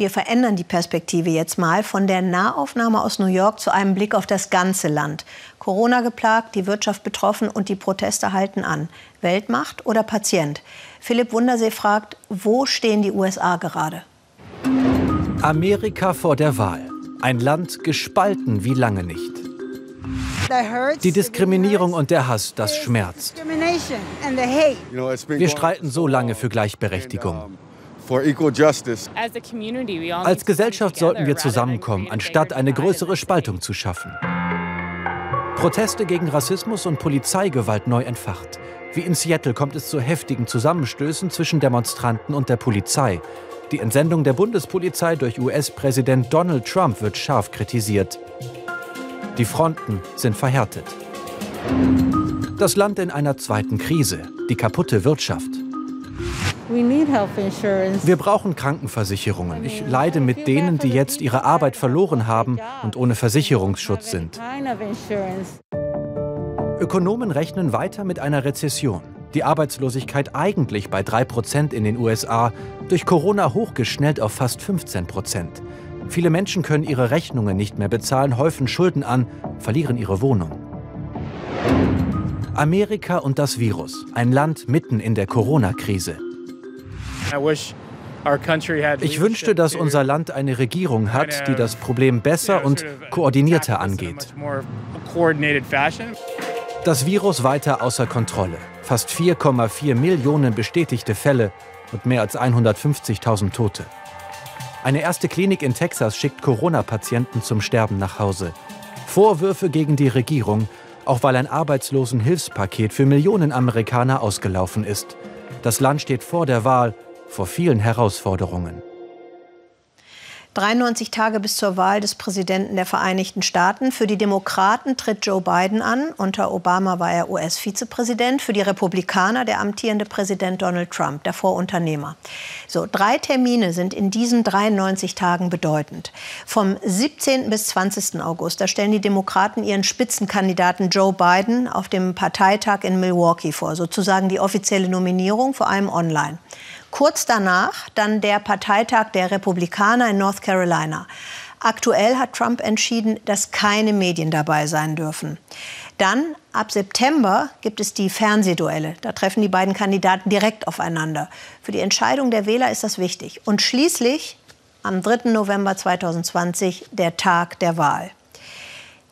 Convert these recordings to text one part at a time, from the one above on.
Wir verändern die Perspektive jetzt mal von der Nahaufnahme aus New York zu einem Blick auf das ganze Land. Corona geplagt, die Wirtschaft betroffen und die Proteste halten an. Weltmacht oder Patient? Philipp Wundersee fragt, wo stehen die USA gerade? Amerika vor der Wahl. Ein Land gespalten wie lange nicht. Die Diskriminierung und der Hass, das schmerzt. Wir streiten so lange für Gleichberechtigung. Als Gesellschaft sollten wir zusammenkommen, anstatt eine größere Spaltung zu schaffen. Proteste gegen Rassismus und Polizeigewalt neu entfacht. Wie in Seattle kommt es zu heftigen Zusammenstößen zwischen Demonstranten und der Polizei. Die Entsendung der Bundespolizei durch US-Präsident Donald Trump wird scharf kritisiert. Die Fronten sind verhärtet. Das Land in einer zweiten Krise, die kaputte Wirtschaft. Wir brauchen Krankenversicherungen. Ich leide mit denen, die jetzt ihre Arbeit verloren haben und ohne Versicherungsschutz sind. Ökonomen rechnen weiter mit einer Rezession. Die Arbeitslosigkeit eigentlich bei 3% in den USA, durch Corona hochgeschnellt auf fast 15%. Viele Menschen können ihre Rechnungen nicht mehr bezahlen, häufen Schulden an, verlieren ihre Wohnung. Amerika und das Virus, ein Land mitten in der Corona-Krise. Ich wünschte, dass unser Land eine Regierung hat, die das Problem besser und koordinierter angeht. Das Virus weiter außer Kontrolle. Fast 4,4 Millionen bestätigte Fälle und mehr als 150.000 Tote. Eine erste Klinik in Texas schickt Corona-Patienten zum Sterben nach Hause. Vorwürfe gegen die Regierung, auch weil ein Arbeitslosenhilfspaket für Millionen Amerikaner ausgelaufen ist. Das Land steht vor der Wahl, vor vielen Herausforderungen. 93 Tage bis zur Wahl des Präsidenten der Vereinigten Staaten. Für die Demokraten tritt Joe Biden an. Unter Obama war er US-Vizepräsident. Für die Republikaner der amtierende Präsident Donald Trump, davor Unternehmer. So, drei Termine sind in diesen 93 Tagen bedeutend. Vom 17. bis 20. August, da stellen die Demokraten ihren Spitzenkandidaten Joe Biden auf dem Parteitag in Milwaukee vor. Sozusagen die offizielle Nominierung, vor allem online. Kurz danach dann der Parteitag der Republikaner in North Carolina. Aktuell hat Trump entschieden, dass keine Medien dabei sein dürfen. Dann ab September gibt es die Fernsehduelle. Da treffen die beiden Kandidaten direkt aufeinander. Für die Entscheidung der Wähler ist das wichtig. Und schließlich am 3. November 2020 der Tag der Wahl.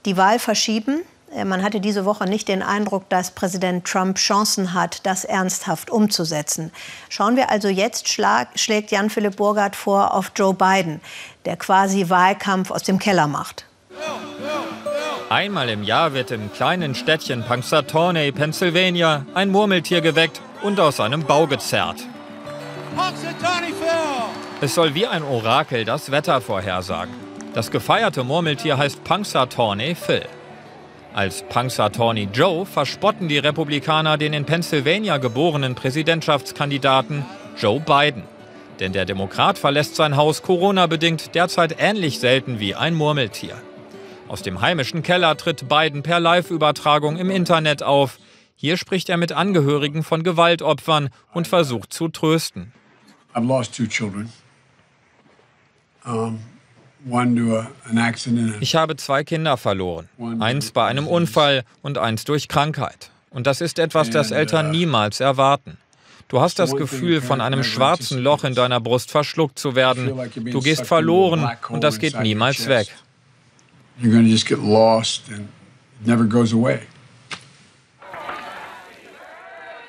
Die Wahl verschieben, man hatte diese Woche nicht den Eindruck, dass Präsident Trump Chancen hat, das ernsthaft umzusetzen. Schauen wir also jetzt, schlägt Jan-Philipp Burghardt vor auf Joe Biden, der quasi Wahlkampf aus dem Keller macht. Einmal im Jahr wird im kleinen Städtchen Punxsutawney, Pennsylvania, ein Murmeltier geweckt und aus seinem Bau gezerrt. Es soll wie ein Orakel das Wetter vorhersagen. Das gefeierte Murmeltier heißt Punxsutawney Phil. Als Punxsutawney Joe verspotten die Republikaner den in Pennsylvania geborenen Präsidentschaftskandidaten Joe Biden. Denn der Demokrat verlässt sein Haus Corona-bedingt derzeit ähnlich selten wie ein Murmeltier. Aus dem heimischen Keller tritt Biden per Live-Übertragung im Internet auf. Hier spricht er mit Angehörigen von Gewaltopfern und versucht zu trösten. I've lost two children. Um ich habe zwei Kinder verloren. Eins bei einem Unfall und eins durch Krankheit. Und das ist etwas, das Eltern uh, niemals erwarten. Du hast das Gefühl, von einem schwarzen Loch in deiner Brust verschluckt zu werden. Du gehst verloren und das geht niemals weg.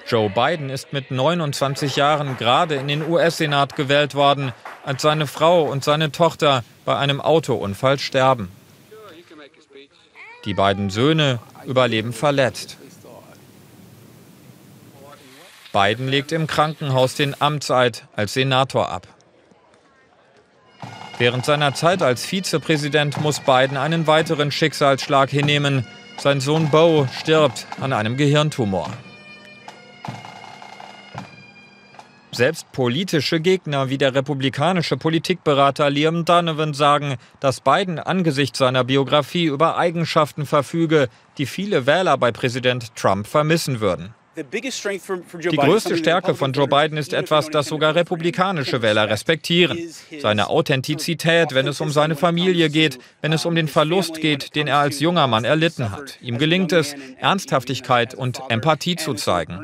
Joe Biden ist mit 29 Jahren gerade in den US-Senat gewählt worden, als seine Frau und seine Tochter bei einem Autounfall sterben. Die beiden Söhne überleben verletzt. Biden legt im Krankenhaus den Amtseid als Senator ab. Während seiner Zeit als Vizepräsident muss Biden einen weiteren Schicksalsschlag hinnehmen. Sein Sohn Bo stirbt an einem Gehirntumor. Selbst politische Gegner wie der republikanische Politikberater Liam Donovan sagen, dass Biden angesichts seiner Biografie über Eigenschaften verfüge, die viele Wähler bei Präsident Trump vermissen würden. Die größte Stärke von Joe Biden ist etwas, das sogar republikanische Wähler respektieren. Seine Authentizität, wenn es um seine Familie geht, wenn es um den Verlust geht, den er als junger Mann erlitten hat. Ihm gelingt es, Ernsthaftigkeit und Empathie zu zeigen.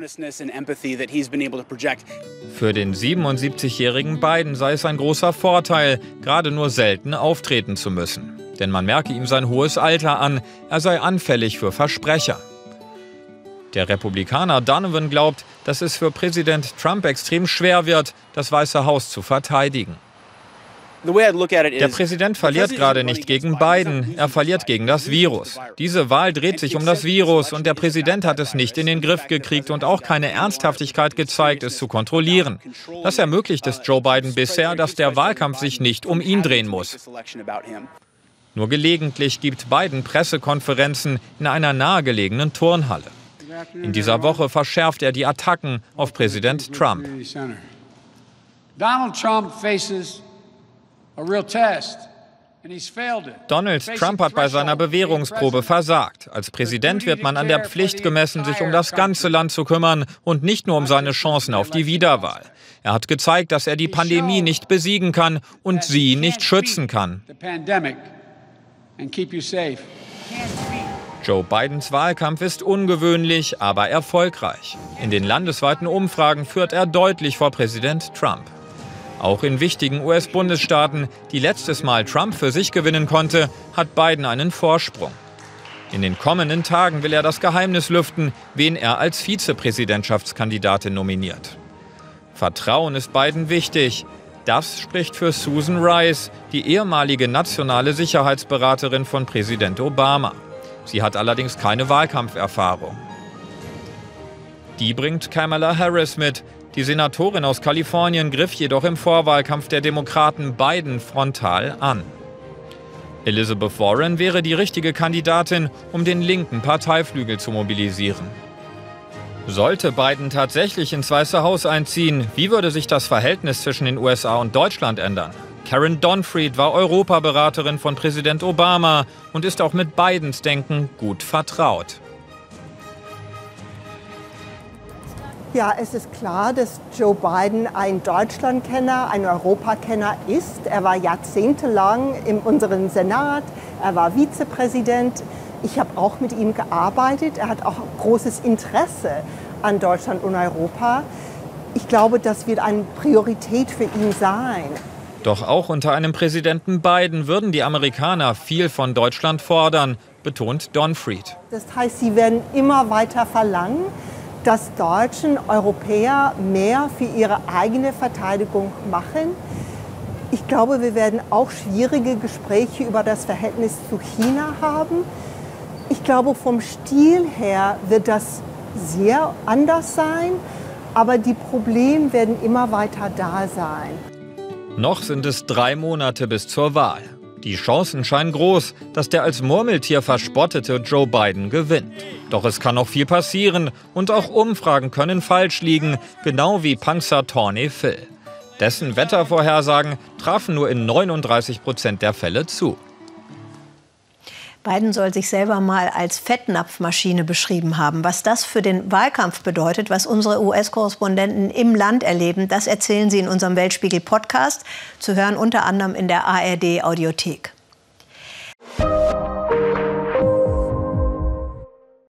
Für den 77-jährigen Biden sei es ein großer Vorteil, gerade nur selten auftreten zu müssen. Denn man merke ihm sein hohes Alter an, er sei anfällig für Versprecher. Der Republikaner Donovan glaubt, dass es für Präsident Trump extrem schwer wird, das Weiße Haus zu verteidigen. Der Präsident verliert gerade nicht gegen Biden, er verliert gegen das Virus. Diese Wahl dreht sich um das Virus und der Präsident hat es nicht in den Griff gekriegt und auch keine Ernsthaftigkeit gezeigt, es zu kontrollieren. Das ermöglicht es Joe Biden bisher, dass der Wahlkampf sich nicht um ihn drehen muss. Nur gelegentlich gibt Biden Pressekonferenzen in einer nahegelegenen Turnhalle. In dieser Woche verschärft er die Attacken auf Präsident Trump. Donald Trump faces a real test. Donald Trump hat bei seiner Bewährungsprobe versagt. Als Präsident wird man an der Pflicht gemessen, sich um das ganze Land zu kümmern und nicht nur um seine Chancen auf die Wiederwahl. Er hat gezeigt, dass er die Pandemie nicht besiegen kann und sie nicht schützen kann. Joe Bidens Wahlkampf ist ungewöhnlich, aber erfolgreich. In den landesweiten Umfragen führt er deutlich vor Präsident Trump. Auch in wichtigen US-Bundesstaaten, die letztes Mal Trump für sich gewinnen konnte, hat Biden einen Vorsprung. In den kommenden Tagen will er das Geheimnis lüften, wen er als Vizepräsidentschaftskandidatin nominiert. Vertrauen ist Biden wichtig. Das spricht für Susan Rice, die ehemalige nationale Sicherheitsberaterin von Präsident Obama. Sie hat allerdings keine Wahlkampferfahrung. Die bringt Kamala Harris mit. Die Senatorin aus Kalifornien griff jedoch im Vorwahlkampf der Demokraten Biden frontal an. Elizabeth Warren wäre die richtige Kandidatin, um den linken Parteiflügel zu mobilisieren. Sollte Biden tatsächlich ins Weiße Haus einziehen, wie würde sich das Verhältnis zwischen den USA und Deutschland ändern? Karen Donfried war Europaberaterin von Präsident Obama und ist auch mit Bidens Denken gut vertraut. Ja, es ist klar, dass Joe Biden ein Deutschlandkenner, ein Europakenner ist. Er war jahrzehntelang in unserem Senat, er war Vizepräsident. Ich habe auch mit ihm gearbeitet. Er hat auch großes Interesse an Deutschland und Europa. Ich glaube, das wird eine Priorität für ihn sein. Doch auch unter einem Präsidenten Biden würden die Amerikaner viel von Deutschland fordern, betont Don Fried. Das heißt, sie werden immer weiter verlangen, dass Deutschen, Europäer mehr für ihre eigene Verteidigung machen. Ich glaube, wir werden auch schwierige Gespräche über das Verhältnis zu China haben. Ich glaube, vom Stil her wird das sehr anders sein, aber die Probleme werden immer weiter da sein. Noch sind es drei Monate bis zur Wahl. Die Chancen scheinen groß, dass der als Murmeltier verspottete Joe Biden gewinnt. Doch es kann noch viel passieren und auch Umfragen können falsch liegen, genau wie Punxsutawney Phil. Dessen Wettervorhersagen trafen nur in 39 Prozent der Fälle zu. Biden soll sich selber mal als Fettnapfmaschine beschrieben haben. Was das für den Wahlkampf bedeutet, was unsere US-Korrespondenten im Land erleben, das erzählen sie in unserem Weltspiegel-Podcast. Zu hören unter anderem in der ARD-Audiothek.